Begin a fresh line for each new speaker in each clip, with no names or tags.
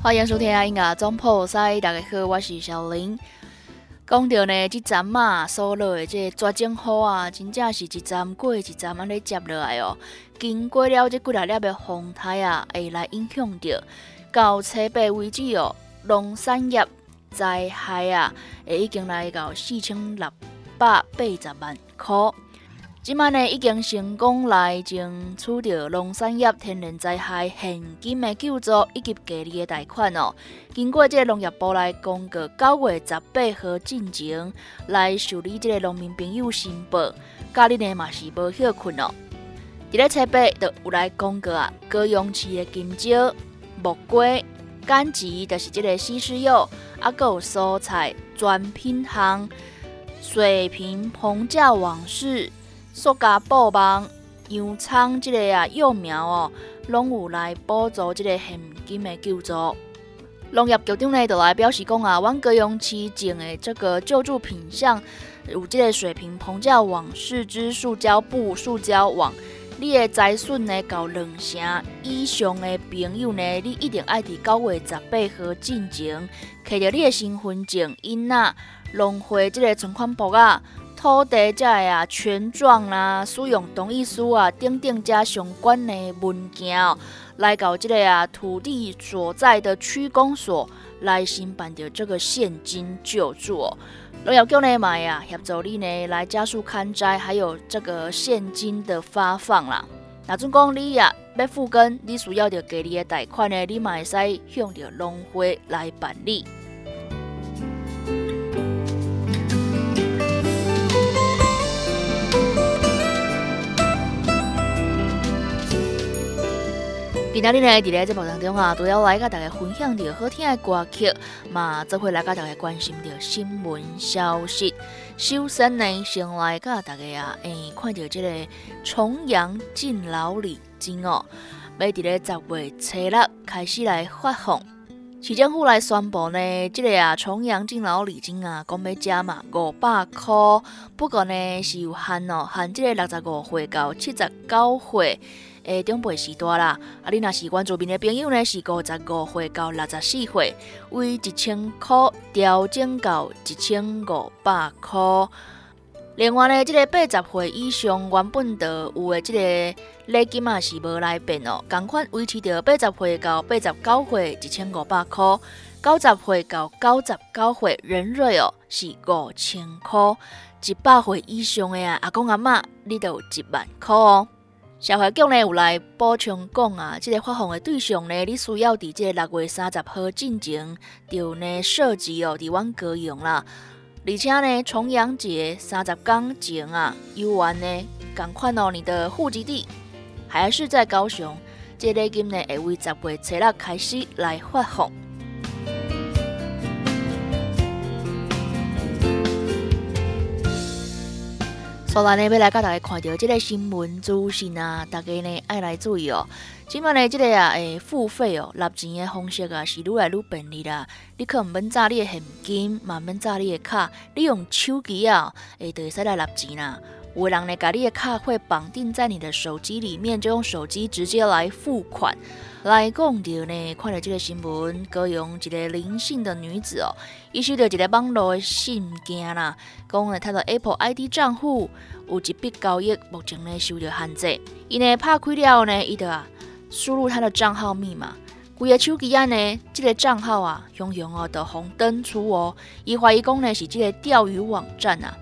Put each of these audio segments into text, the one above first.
欢迎收听音乐总破塞，大家好，我是小林。讲到呢，即站啊，所落的这绝景雨啊，真正是一站过一站安尼接落来哦。经过了这几啊粒的风台啊，会来影响到到车北为止哦，农产业灾害啊，会已经来到四千六百八十万块。即摆呢，已经成功来争取到农产业天然灾害现金的救助以及隔离的贷款哦。经过这个农业部来公告，九月十八号进前来受理这个农民朋友申报，家里呢嘛是无休困哦。伫咧车北就有来公告啊，高阳市的金蕉、木瓜、柑橘，就是这个西施柚，啊，有蔬菜专品行、水平棚架往事。塑胶布网、洋葱这个啊幼苗哦，拢有来补助这个现金的救助。农业局长呢，就来表示讲啊，阮高雄市种的这个救助品项有这个水平棚架网、四支塑胶布、塑胶网。你的财损呢，到两成以上的朋友呢，你一定爱伫九月十八号进前，摕着你的身份证、囡仔、农会这个存款簿啊。土地这啊权状啦、使用同意书啊等等这相关的文件哦，来到这个啊土地所在的区公所来申办的这个现金救助哦。农业局呢嘛呀协助你呢来加速勘摘，还有这个现金的发放啦。那总讲你呀要付根，你需要着给你的贷款呢，你嘛会使向着农会来办理。今仔日呢，伫咧节目当中啊，都要来甲大家分享着好听的歌曲，嘛，则会来甲大家关心着新闻消息。首先呢，先来甲大家啊，诶，看到这个重阳敬老礼金哦，要伫咧十月初六开始来发放。市政府来宣布呢，这个啊重阳敬老礼金啊，讲要加嘛五百块，不过呢是有限哦，限这个六十五岁到七十九岁。诶，长辈时代啦，啊，你若是原住民的朋友呢，是五十五岁到六十四岁，为一千块调整到一千五百块。另外呢，这个八十岁以上原本的有的这个礼金嘛是无来变哦，共款维持着八十岁到八十九岁一千五百块，九十岁到九十九岁人瑞哦是五千块，一百岁以上的啊阿公阿嬷，你都有一万块哦。社会局呢有来补充讲啊，这个发放的对象呢，你需要伫这六月三十号进前就呢涉及哦，伫阮高雄啦，而且呢重阳节三十天前啊，游玩呢赶快哦，你的户籍地还是在高雄，这个金呢会为十月初六开始来发放。所以呢，要来甲大家看到这个新闻资讯啊，大家呢爱来注意哦。即摆呢，这个啊，诶，付费哦，纳钱的方式啊，是愈来愈便利啦。你可毋免扎你的现金，慢慢炸你的卡，你用手机啊，诶，就会使来纳钱啦。有人呢，把你的卡会绑定在你的手机里面，就用手机直接来付款。来讲到呢，看到这个新闻，高用一个灵性的女子哦，伊收到一个网络的信件啦，讲呢，她的 Apple ID 账户有一笔交易，目前呢受到限制。伊呢拍开了呢，伊就啊输入他的账号密码，规个手机啊呢，这个账号啊，雄雄哦的红灯出哦，伊怀疑讲呢是这个钓鱼网站啊，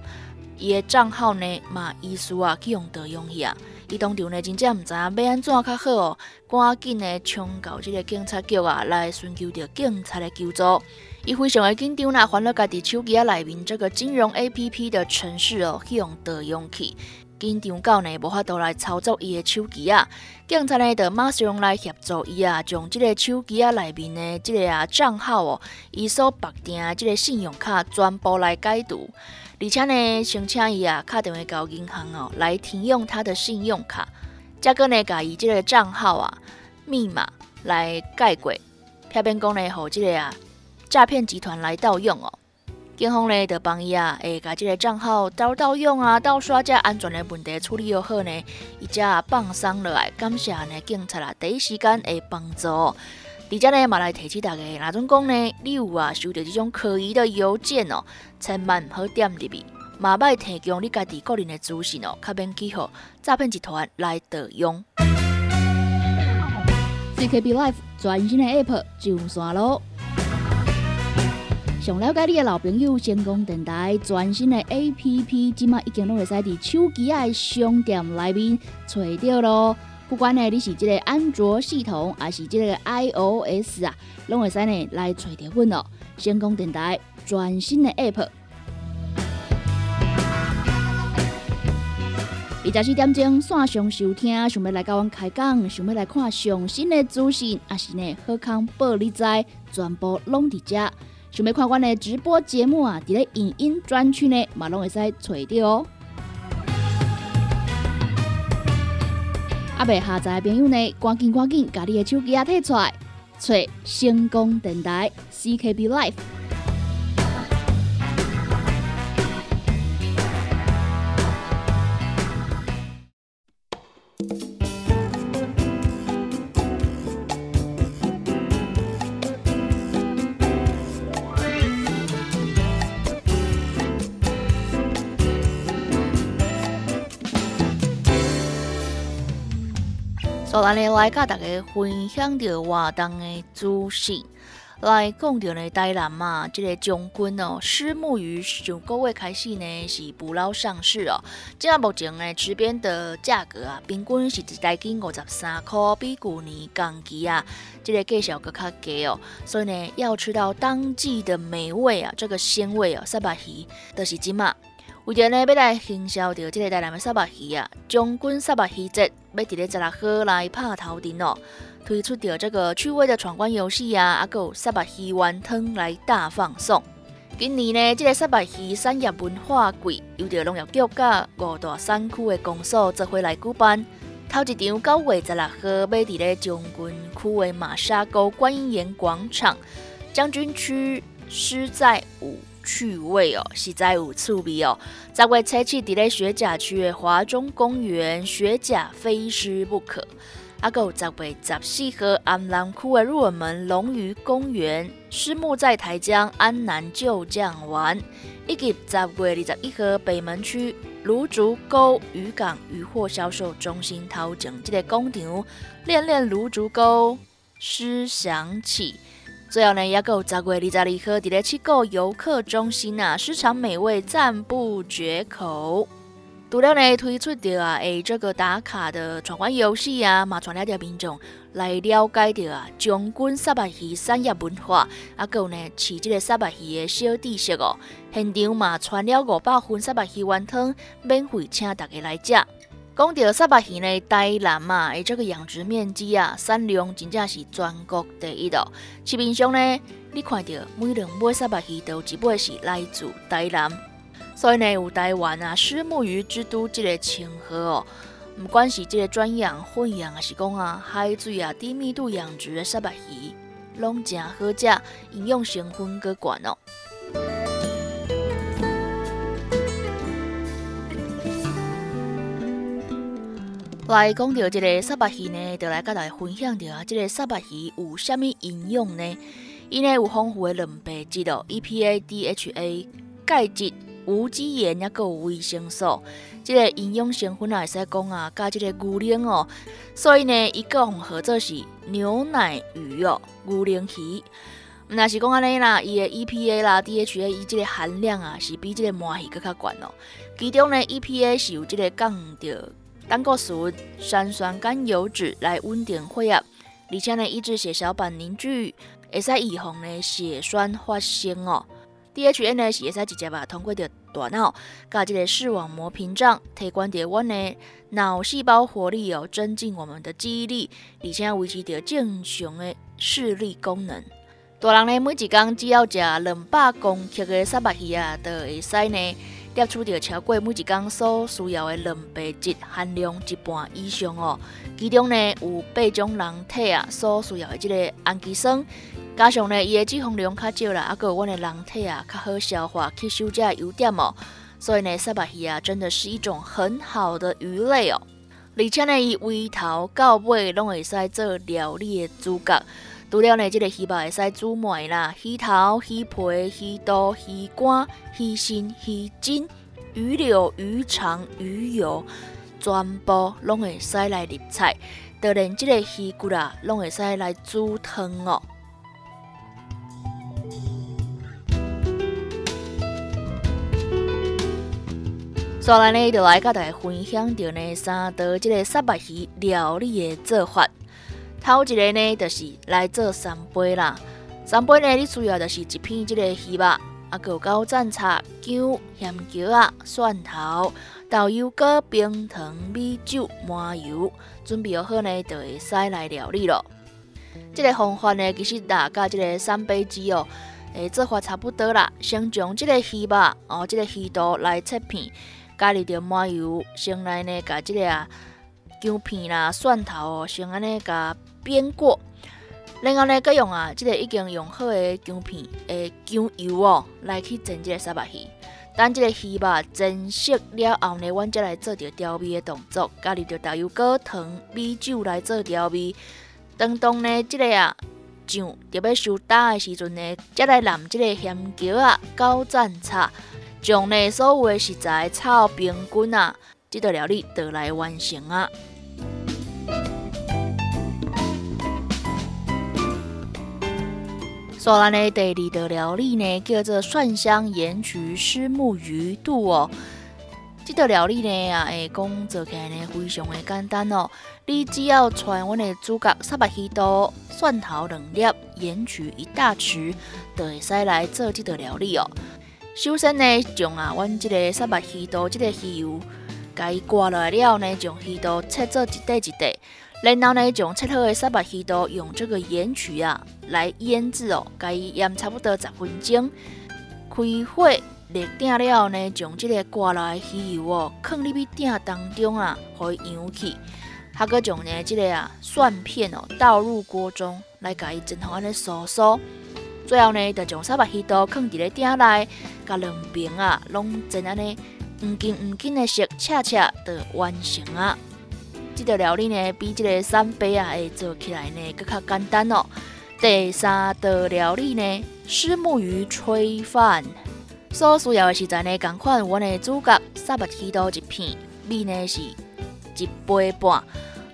伊的账号呢嘛，意思啊去用得用去啊。伊当场呢真正毋知影要安怎较好哦，赶紧呢冲到即个警察局啊来寻求着警察的救助。伊非常的紧张啦，翻了家己手机啊内面这个金融 A P P 的程式哦去，用得用去。紧张到呢无法度来操作伊的手机啊，警察呢就马上来协助伊啊，将即个手机啊内面的即个啊账号哦，伊所绑定的即个信用卡全部来解读，而且呢，先请伊啊打电话到银行哦来停用他的信用卡，再个呢，甲伊即个账号啊密码来改过，偏偏讲呢，互即个啊诈骗集团来盗用哦。警方呢，就帮伊啊，会甲即个账号盗盗用啊、盗刷这安全的问题处理又好呢，伊只放松落来，感谢呢警察啊，第一时间会帮助。而且呢，嘛来提醒大家，哪种讲呢？你有啊收到这种可疑的邮件哦，千万唔好点入去，嘛歹提供你家己个人的资讯哦，卡免去互诈骗集团来盗用。
CKB Life 全新的 App 上线咯！想了解你的老朋友，成功电台全新的 A P P，即马已经拢会使伫手机的商店内面找到咯。不管呢你是即个安卓系统，还是即个 I O S 啊，拢会使呢来找着阮哦。成功电台全新的 App，二十四点钟线上收听，想要来甲阮开讲，想要来看上新的资讯，还是呢好康报你知，全部拢伫遮。想要看阮的直播节目啊，伫咧影音专区呢，嘛拢会使找到哦。阿未下载的朋友呢，赶紧赶紧，把你的手机啊摕出来，找成功电台 CKB Life。
安尼来甲大家分享着活动的资讯，来讲着呢台南嘛，即个将军哦，虱目鱼上个月开始呢是捕捞上市哦。即下目前呢，池边的价格啊，平均是一台斤五十三块，比去年同期啊，即个价小个较低哦。所以呢，要吃到当季的美味啊，这个鲜味哦，沙巴鱼都是即嘛。为着呢，要来行销着即个台南的沙巴鱼啊，将军沙巴鱼节。要伫咧十六号来拍头阵哦，推出着这个趣味的闯关游戏啊，啊，有沙白鱼丸汤来大放送。今年呢，这个沙白鱼产业文化季由着农业局甲五大山区的公所做伙来举办。头一场九月十六号要伫咧将军区的马沙沟观音岩广场，将军区狮在五。趣味哦，实在有趣味哦。十月七七伫咧雪甲区的华中公园，雪甲非失不可。啊，有十月十四号安南区的入门龙鱼公园，狮目在台江安南旧将玩，以及十月二十一号北门区芦竹沟渔港渔货销售中心头前即个工场，练练芦竹沟诗响起。最后呢，也有十月二十二号伫咧七个游客中心啊，市场美味赞不绝口。除了呢推出着啊，诶这个打卡的闯关游戏啊，嘛传了着民众来了解着啊，将军沙白鱼产业文化，啊，有呢饲这个沙白鱼的小知识哦。现场嘛传了五百份沙白鱼丸汤，免费请大家来食。讲到沙巴鱼呢，台南嘛，伊，这个养殖面积啊，产量真正是全国第一的。市面上呢，你看到每两尾沙巴鱼都有一尾是来自台南，所以呢，有台湾啊，虱目鱼之都这个称号哦。不管是这个专养、混养，还是讲啊海水啊低密度养殖的沙巴鱼，拢真好食，营养成分高管哦。来讲到这个沙白鱼呢，就来跟大家分享着啊，这个沙白鱼有虾米营养呢？伊呢有丰富的蛋白质哦，EPA、DHA、钙质、无机盐，也有维生素。这个营养成分啊，会使讲啊，加这个牛奶哦。所以呢，伊个合作是牛奶鱼哦，牛奶鱼。那是讲安尼啦，伊的 EPA 啦、DHA 伊这个含量啊，是比这个麻鱼更较悬哦。其中呢，EPA 是有这个降着。胆固醇、三酸甘油脂来稳定血压，而且呢，抑制血小板凝聚，会使预防呢血栓发生哦。DHA 呢是会使直接通过着大脑，甲这个视网膜屏障，提高着阮的脑细胞活力哦，增进我们的记忆力，而且维持着正常的视力功能。大人呢，每一工只要食两百公克的沙白鱼，就会使呢摄取着超过每一工所需要的蛋白质含量一半以上哦。其中呢有八种人体啊所需要的这个氨基酸，加上呢伊的脂肪量较少啦，啊，个阮的人体啊较好消化吸收这优点哦。所以呢，沙白鱼啊真的是一种很好的鱼类哦。而且呢，伊尾头到尾拢会使做料理的主角。除了呢，这个鱼肉会使煮糜啦，鱼头、鱼皮、鱼肚、鱼肝、鱼心、鱼筋、鱼柳、鱼肠、鱼油，全部拢会使来入菜。就连这个鱼骨啊，拢会使来煮汤哦。所以呢，就来甲大家分享着呢三道这个沙白鱼料理的做法。头一个呢，就是来做三杯啦。三杯呢，你需要就是一片这个鱼肉，啊，有高蘸茶、姜、咸椒啊、蒜头、豆油果、冰糖、米酒、麻油，准备好呢，就会使来料理咯。这个方法呢，其实大家这个三杯鸡哦，诶，做法差不多啦。先将这个鱼肉哦，这个鱼肚来切片，加入着麻油，先来呢，甲这个姜片啦、蒜头哦，先安尼甲。煸过，然后呢，佮用啊，即个已经用好的姜片、诶姜油哦，来去蒸即个沙白鱼。等即个鱼肉蒸熟了后呢，阮则来做着调味的动作，加入着豆油、果糖、米酒来做调味。当当呢，即个啊酱特别收打的时阵呢，则来淋即个咸椒啊、高赞茶，将呢所有的食材炒平均啊，即道料理就来完成啊。所咱的第二道料理呢，叫做蒜香盐焗虱目鱼肚哦。这道料理呢，啊，会讲做起来呢，非常的简单哦。你只要传阮的主角三百鱼肚、蒜头两粒、盐焗一大匙，就会使来做这道料理哦。首先呢，将啊，阮这个三百鱼肚这个鱼油，甲伊刮落来了呢，将鱼肚切做一块一块。然后呢，将切好的沙白鱼肚用这个盐曲啊来腌制哦，该腌差不多十分钟。开火热鼎了后呢，将这个刮来鱼油哦放入去鼎当中啊，互伊扬起。还佫将呢这个啊蒜片哦倒入锅中来，甲伊蒸好安尼酥酥。最后呢，就将沙白鱼肚放伫咧鼎内，甲两边啊拢蒸安尼黄金黄金的色，恰恰的完成啊。这道料理呢，比这个三杯啊，会做起来呢更较简单哦。第三道料理呢，是木鱼炊饭，所需要的食材呢，同款阮的主角三百几刀一片，米呢是一杯半。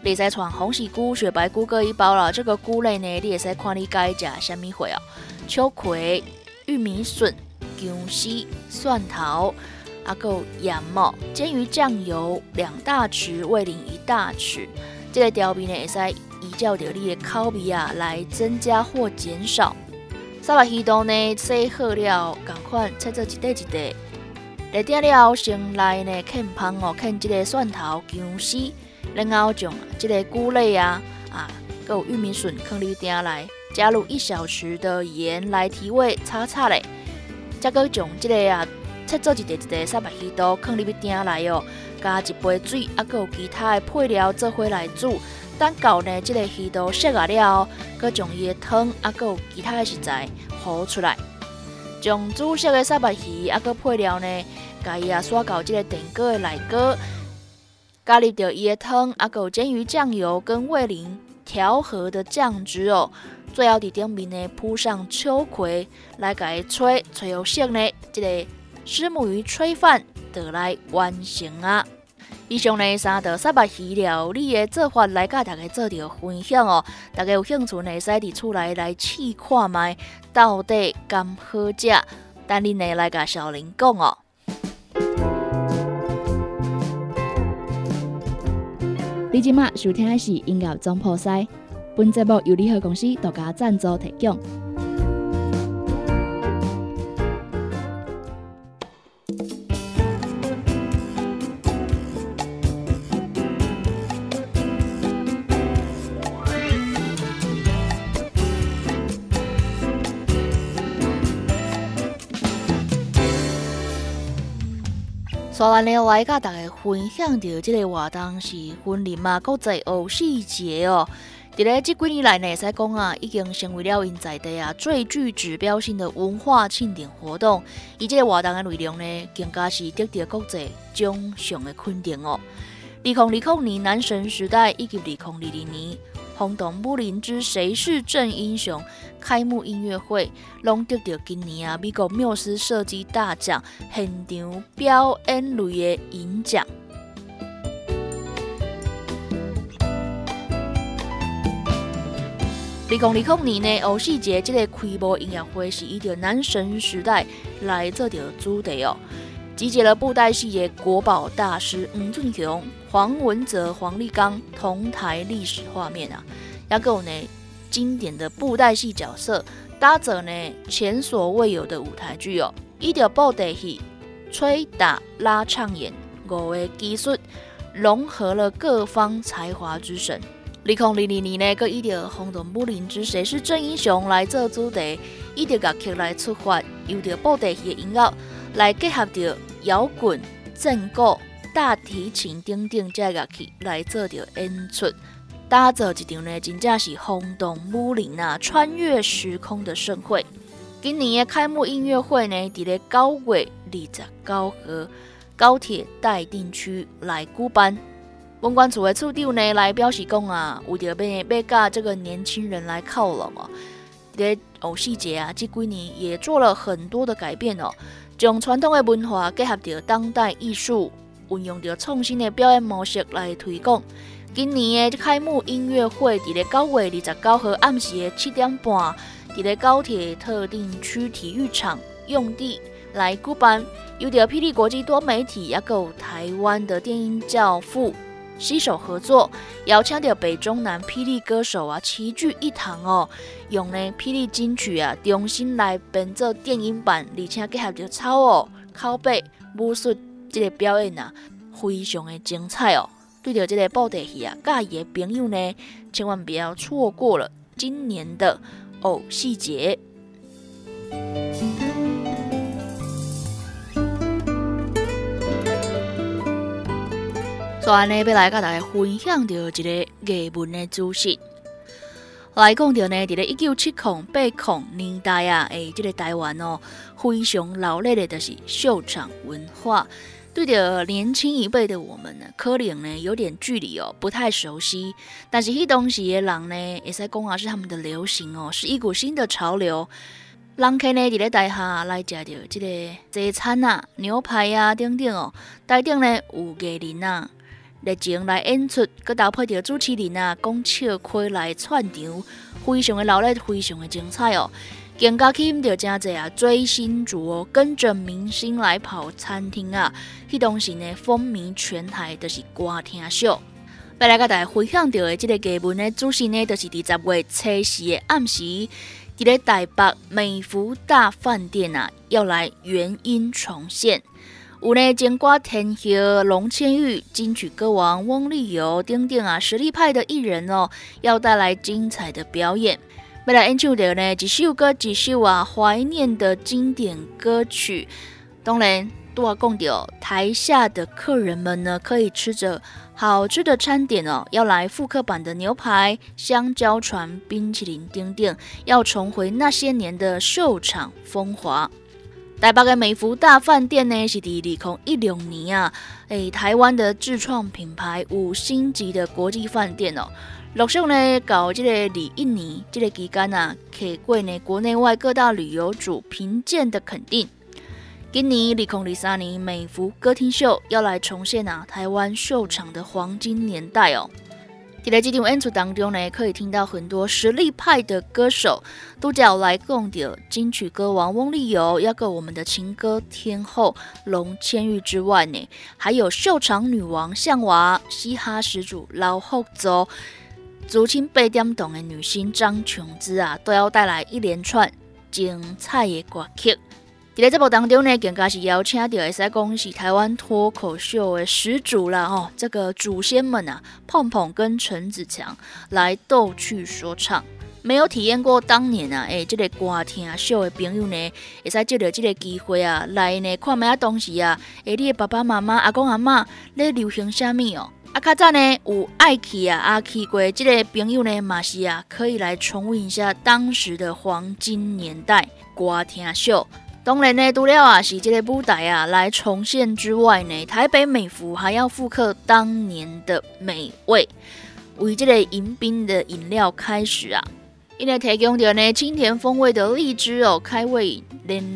你使穿红喜菇、雪白菇各一包了。这个菇类呢，你也使看你该食什么货哦。秋葵、玉米笋、姜丝、蒜头。阿够盐哦，煎鱼酱油两大匙，味淋一大匙。这个调味呢，会使依照着你的口味啊来增加或减少。沙拉鱼肚呢，洗好了，赶快切做一块一块。来点了，先来呢啃香哦，啃这个蒜头、姜丝，然后将这个菇类啊啊，有玉米笋放入鼎来，加入一小匙的盐来提味，炒炒嘞。再个将这个啊。切做一块一块沙白鱼肚，放入去鼎内哦，加一杯水，啊，佮有其他的配料做伙来煮。等到呢，即个鱼肚熟啊了，佮将伊的汤，啊，佮有其他的食材浮出来，将煮熟的沙白鱼，啊，佮配料呢，加伊啊刷到即个电锅的内锅，加入着伊的汤，啊，佮有煎鱼酱油跟味淋调和的酱汁哦。最后伫顶面呢铺上秋葵，来甲伊吹吹好色呢，这个。师母鱼炊饭得来完成啊！以上呢三道沙白鱼料理的做法来甲大家做着分享哦。大家有兴趣呢，使伫厝内来试看卖，到底甘好食？等恁呢来甲小林讲哦。
你今麦收听的是音乐总破塞，本节目由联合公司独家赞助提供。
所以呢，来甲大家分享到即个活动是婚礼嘛国际偶戏节哦。伫咧即几年来呢，使讲啊，已经成为了因在地啊最具指标性的文化庆典活动。伊即个活动的内容呢，更加是得到国际奖项的肯定哦。二零二零年男神时代以及二零二零年。轰动武林之谁是正英雄开幕音乐会，拢得到今年啊美国缪斯设计大奖现场表演类的银奖。二零二零年呢，欧戏节这个开幕音乐会是以着男神时代来做着主题哦。集结了布袋戏的国宝大师吴俊雄、黄文泽、黄立刚同台历史画面啊，也有呢经典的布袋戏角色，搭着呢前所未有的舞台剧哦，一条布袋戏吹打拉唱演五个技术，融合了各方才华之神。二零二二年呢，佮一条轰动武林之谁是真英雄来做主题，一条乐曲来出发，用着布袋戏的音乐。来结合着摇滚、正鼓、大提琴等等这乐器来做着演出，打造一场呢真正是轰动武林啊、穿越时空的盛会。今年的开幕音乐会呢，伫咧九月二十九号高铁待定区来举办。文管处的处长呢来表示讲啊，为着要要甲这个年轻人来靠拢哦，伫咧偶细节啊，这几年也做了很多的改变哦。将传统的文化结合着当代艺术，运用着创新的表演模式来推广。今年的开幕音乐会伫咧九月二十九号暗时的七点半，伫咧高铁特定区体育场用地来举办，有着霹雳国际多媒体，也有台湾的电音教父。携手合作，邀请到北中南霹雳歌手啊齐聚一堂哦，用呢霹雳金曲啊重新来编做电影版，而且结合着超哦、拷贝、武术这个表演啊，非常的精彩哦。对着这个布袋戏啊，介意的朋友呢，千万不要错过了今年的偶戏节。所以呢，要来甲大家分享到一个艺文的资讯。来讲到呢，伫咧一九七零八零年代啊，诶，这个台湾哦，非常老练的，就是秀场文化。对着年轻一辈的我们呢，可能呢有点距离哦，不太熟悉。但是迄当时的人呢，也在讲啊，是他们的流行哦，是一股新的潮流。人客呢，伫咧台下来食着这个西餐啊、牛排啊等等哦，台顶呢有艺人啊。热情来演出，佮搭配着主持人啊，讲笑开来串场，非常的热闹，非常的精彩哦。更加吸引着真侪啊追星族哦，跟着明星来跑餐厅啊，迄当时呢风靡全台，就是歌厅秀。要来甲大家分享到的即个基本的主持呢，就是伫十月七时的暗时，伫咧台北美福大饭店啊，要来原音重现。有呢，金瓜天后龙千玉、金曲歌王翁立友等等啊，实力派的艺人哦，要带来精彩的表演。未来演唱的呢，一首歌一首啊，怀念的经典歌曲。当然，都要讲到台下的客人们呢，可以吃着好吃的餐点哦，要来复刻版的牛排、香蕉船、冰淇淋等等，要重回那些年的秀场风华。台北的美福大饭店呢，是伫二零一六年啊，诶，台湾的自创品牌五星级的国际饭店哦。陆续呢搞这个二一年这个期间啊，客过呢国内外各大旅游主评鉴的肯定。今年二零二三年美福歌厅秀要来重现啊台湾秀场的黄金年代哦。在这场演出当中呢，可以听到很多实力派的歌手，都叫来共的金曲歌王翁立友，要个我们的情歌天后龙千玉之外呢，还有秀场女王向娃、嘻哈始祖老后走、竹青八点档的女星张琼姿啊，都要带来一连串精彩的歌曲。在这部当中呢，更加是邀请到会使讲是台湾脱口秀的始祖啦吼，这个祖先们啊，碰碰跟陈子强来逗趣说唱。没有体验过当年啊，诶，这个歌听秀的朋友呢，会使借着这个机会啊，来呢看咩啊东西啊，诶，你的爸爸妈妈、阿公阿妈咧流行啥物哦？啊，较早呢有爱去啊，阿去过这个朋友呢，嘛是啊，可以来重温一下当时的黄金年代歌听秀。当然呢，除了啊是这个舞台啊来重现之外呢，台北美孚还要复刻当年的美味，为这个迎宾的饮料开始啊，因为提供的呢清甜风味的荔枝哦开胃，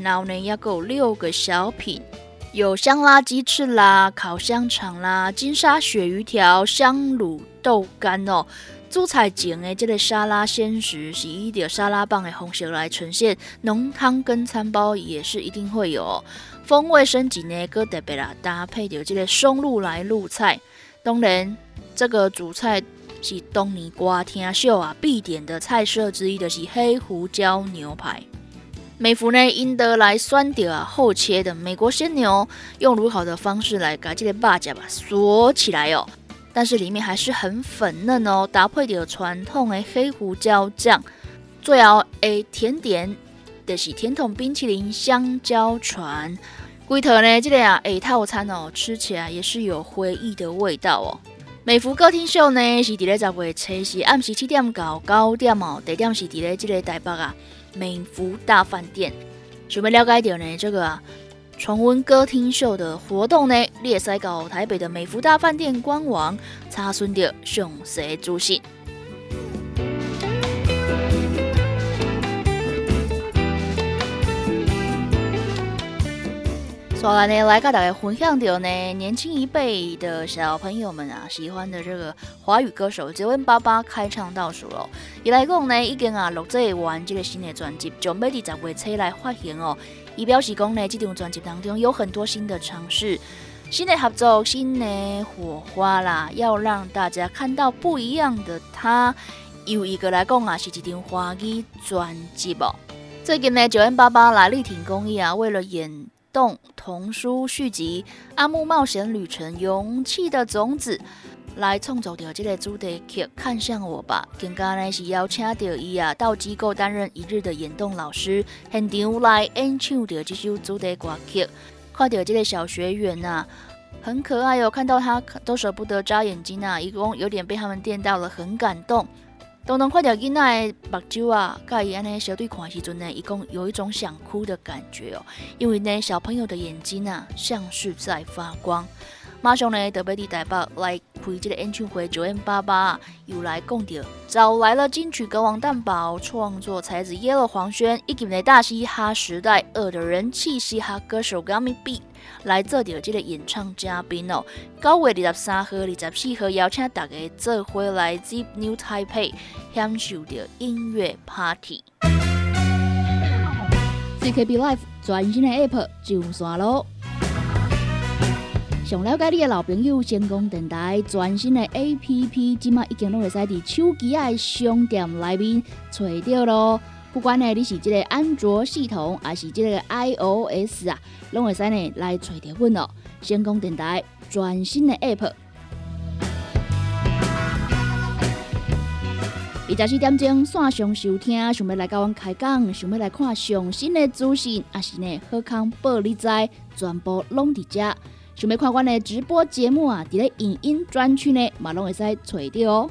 然后呢要够六个小品，有香辣鸡翅啦、烤香肠啦、金沙鳕鱼条、香卤豆干哦。蔬菜前的这个沙拉鲜食是以着沙拉棒的红色来呈现，浓汤跟餐包也是一定会有风味升级呢，搁特别啦搭配着这个松露来入菜。当然，这个主菜是东尼瓜天秀啊必点的菜色之一的是黑胡椒牛排。美孚呢因得来酸掉啊厚切的美国鲜牛，用如何的方式来把这个把甲吧锁起来哦。但是里面还是很粉嫩哦，搭配着传统的黑胡椒酱，最后诶甜点就是甜筒冰淇淋香蕉船。龟头呢，这个啊诶套餐哦，吃起来也是有回忆的味道哦。美孚歌厅秀呢是伫咧十月初四暗时七点到九点哦，地点是伫咧这个台北啊美孚大饭店。想要了解到呢这个。重温歌厅秀的活动呢，列塞搞台北的美福大饭店官网查询的详细资讯。所以呢，来跟大家分享的呢，年轻一辈的小朋友们啊，喜欢的这个华语歌手九 N 八八开唱倒数了。伊来讲呢，已经啊录制完这个新的专辑，准备伫十月初来发行哦。以表示讲呢，这张专辑当中有很多新的尝试、新的合作、新的火花啦，要让大家看到不一样的他。有一个来讲啊，是一张华语专辑哦。最近呢，九 N 八八来力挺公益啊，为了演动童书续集《阿木冒险旅程：勇气的种子》。来创作着这个主题曲《看向我吧》，更加呢是邀请到伊啊到机构担任一日的演动老师，现场来演唱着这首主题歌曲。看到这个小学员呐，很可爱哦，看到他都舍不得眨眼睛啊，一共有点被他们电到了，很感动。都能看到囡仔的目睭啊，甲伊安尼小对看时阵呢，一共有一种想哭的感觉哦，因为呢小朋友的眼睛啊像是在发光。马上呢，特别伫台北来开这个演唱会，九 N 八八又来讲到，找来了金曲歌王蛋宝、创作才子耶乐黄轩，以及呢大嘻哈时代二的人气嘻哈歌手 Gummy B 来做着这个演唱嘉宾哦。九月二十三号、二十四号邀请大家做回来 Zip New Taipei 享受着音乐 Party。
CKB Life 全新的 App 上线咯！想了解你的老朋友，先讲电台全新的 A P P，即马已经都会使伫手机的商店内面找到咯。不管呢你是即个安卓系统，还是即个 I O S 啊，拢会使呢来找着阮咯。星空电台全新的 App，二十四点钟线上收听，想要来甲阮开讲，想要来看上新的资讯，还是呢好康报你知，全部拢伫遮。想要看阮的直播节目啊，伫咧影音专区呢，嘛拢会使找着哦。